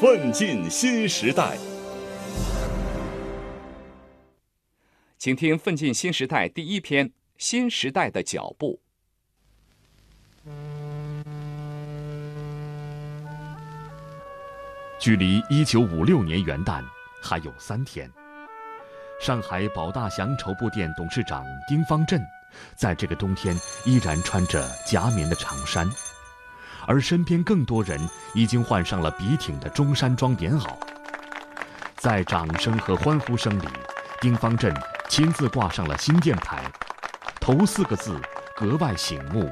奋进新时代，请听《奋进新时代》第一篇《新时代的脚步》。距离一九五六年元旦还有三天，上海宝大祥绸布店董事长丁方振，在这个冬天依然穿着夹棉的长衫，而身边更多人已经换上了笔挺的中山装棉袄。在掌声和欢呼声里，丁方振亲自挂上了新店牌，头四个字格外醒目：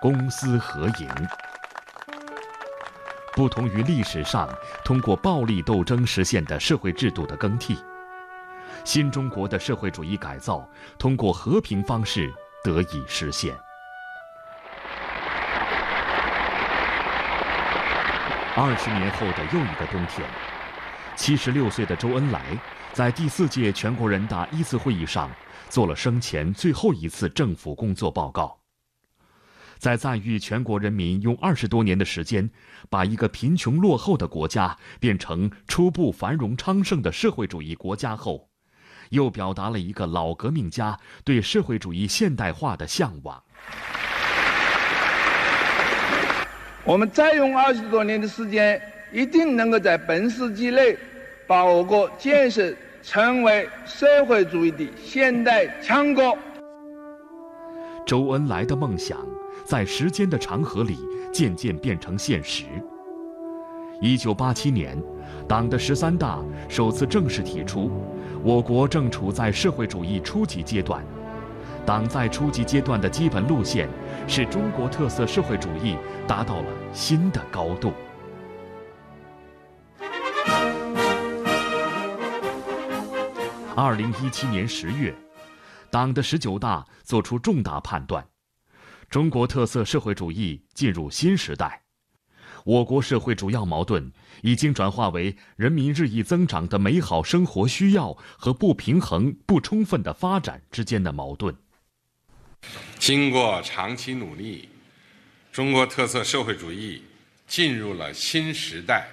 公私合营。不同于历史上通过暴力斗争实现的社会制度的更替，新中国的社会主义改造通过和平方式得以实现。二十年后的又一个冬天，七十六岁的周恩来在第四届全国人大一次会议上做了生前最后一次政府工作报告。在赞誉全国人民用二十多年的时间，把一个贫穷落后的国家变成初步繁荣昌盛的社会主义国家后，又表达了一个老革命家对社会主义现代化的向往。我们再用二十多年的时间，一定能够在本世纪内，把我国建设成为社会主义的现代强国。周恩来的梦想。在时间的长河里，渐渐变成现实。一九八七年，党的十三大首次正式提出，我国正处在社会主义初级阶段。党在初级阶段的基本路线，使中国特色社会主义达到了新的高度。二零一七年十月，党的十九大作出重大判断。中国特色社会主义进入新时代，我国社会主要矛盾已经转化为人民日益增长的美好生活需要和不平衡不充分的发展之间的矛盾。经过长期努力，中国特色社会主义进入了新时代，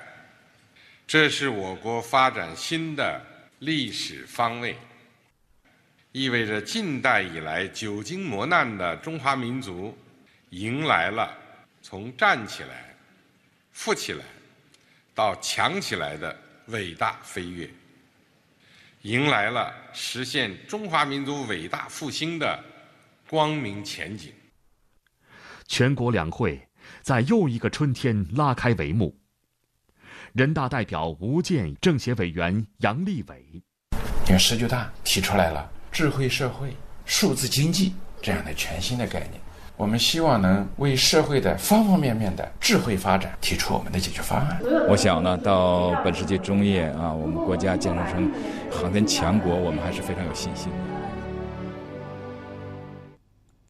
这是我国发展新的历史方位。意味着近代以来久经磨难的中华民族，迎来了从站起来、富起来到强起来的伟大飞跃，迎来了实现中华民族伟大复兴的光明前景。全国两会在又一个春天拉开帷幕。人大代表吴健、政协委员杨利伟，因为十九大提出来了。智慧社会、数字经济这样的全新的概念，我们希望能为社会的方方面面的智慧发展提出我们的解决方案。我想呢，到本世纪中叶啊，我们国家建设成航天强国，我们还是非常有信心的。